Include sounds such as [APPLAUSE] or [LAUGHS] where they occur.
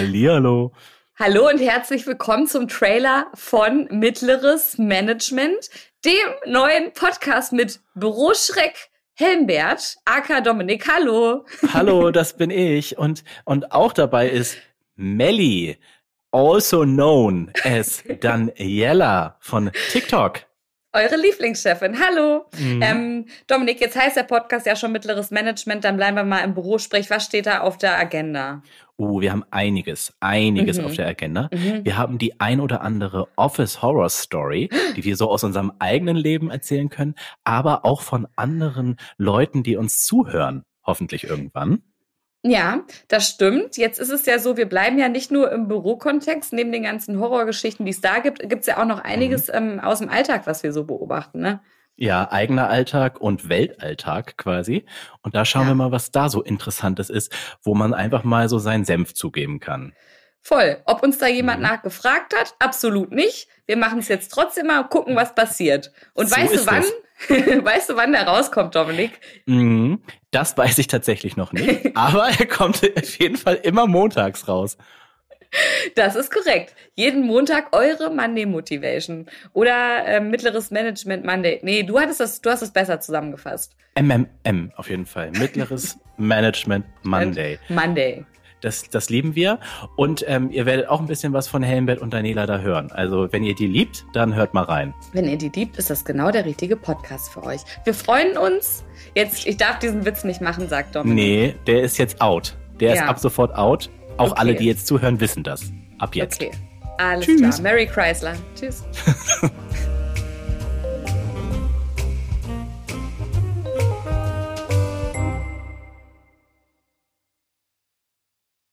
Hallihallo. Hallo und herzlich willkommen zum Trailer von Mittleres Management, dem neuen Podcast mit Büroschreck Helmbert, aka Dominik. Hallo. Hallo, das bin ich. Und, und auch dabei ist Melly, also known as Daniela von TikTok. Eure Lieblingschefin. Hallo. Mhm. Ähm, Dominik, jetzt heißt der Podcast ja schon Mittleres Management, dann bleiben wir mal im Büro. Sprich, was steht da auf der Agenda? Oh, wir haben einiges, einiges mhm. auf der Agenda. Mhm. Wir haben die ein oder andere Office Horror Story, die wir so aus unserem eigenen Leben erzählen können, aber auch von anderen Leuten, die uns zuhören, hoffentlich irgendwann. Ja, das stimmt. Jetzt ist es ja so, wir bleiben ja nicht nur im Bürokontext. Neben den ganzen Horrorgeschichten, die es da gibt, gibt es ja auch noch einiges mhm. ähm, aus dem Alltag, was wir so beobachten. Ne? Ja, eigener Alltag und Weltalltag quasi. Und da schauen ja. wir mal, was da so Interessantes ist, wo man einfach mal so seinen Senf zugeben kann. Voll. Ob uns da jemand mhm. nachgefragt hat? Absolut nicht. Wir machen es jetzt trotzdem mal, gucken, was passiert. Und so weißt du wann? [LAUGHS] weißt du, wann der rauskommt, Dominik? Mhm. Das weiß ich tatsächlich noch nicht. [LAUGHS] aber er kommt auf jeden Fall immer montags raus. [LAUGHS] Das ist korrekt. Jeden Montag eure Monday Motivation oder äh, mittleres Management Monday. Nee, du hattest das, du hast es besser zusammengefasst. MMM auf jeden Fall. Mittleres [LAUGHS] Management Monday. Monday. Das, das lieben wir. Und ähm, ihr werdet auch ein bisschen was von Helmbert und Daniela da hören. Also wenn ihr die liebt, dann hört mal rein. Wenn ihr die liebt, ist das genau der richtige Podcast für euch. Wir freuen uns. Jetzt, ich darf diesen Witz nicht machen, sagt Dominik. Nee, der ist jetzt out. Der ja. ist ab sofort out. Auch okay. alle, die jetzt zuhören, wissen das. Ab jetzt. Okay. Alles Tschüss. klar. Mary Chrysler. Tschüss. [LAUGHS]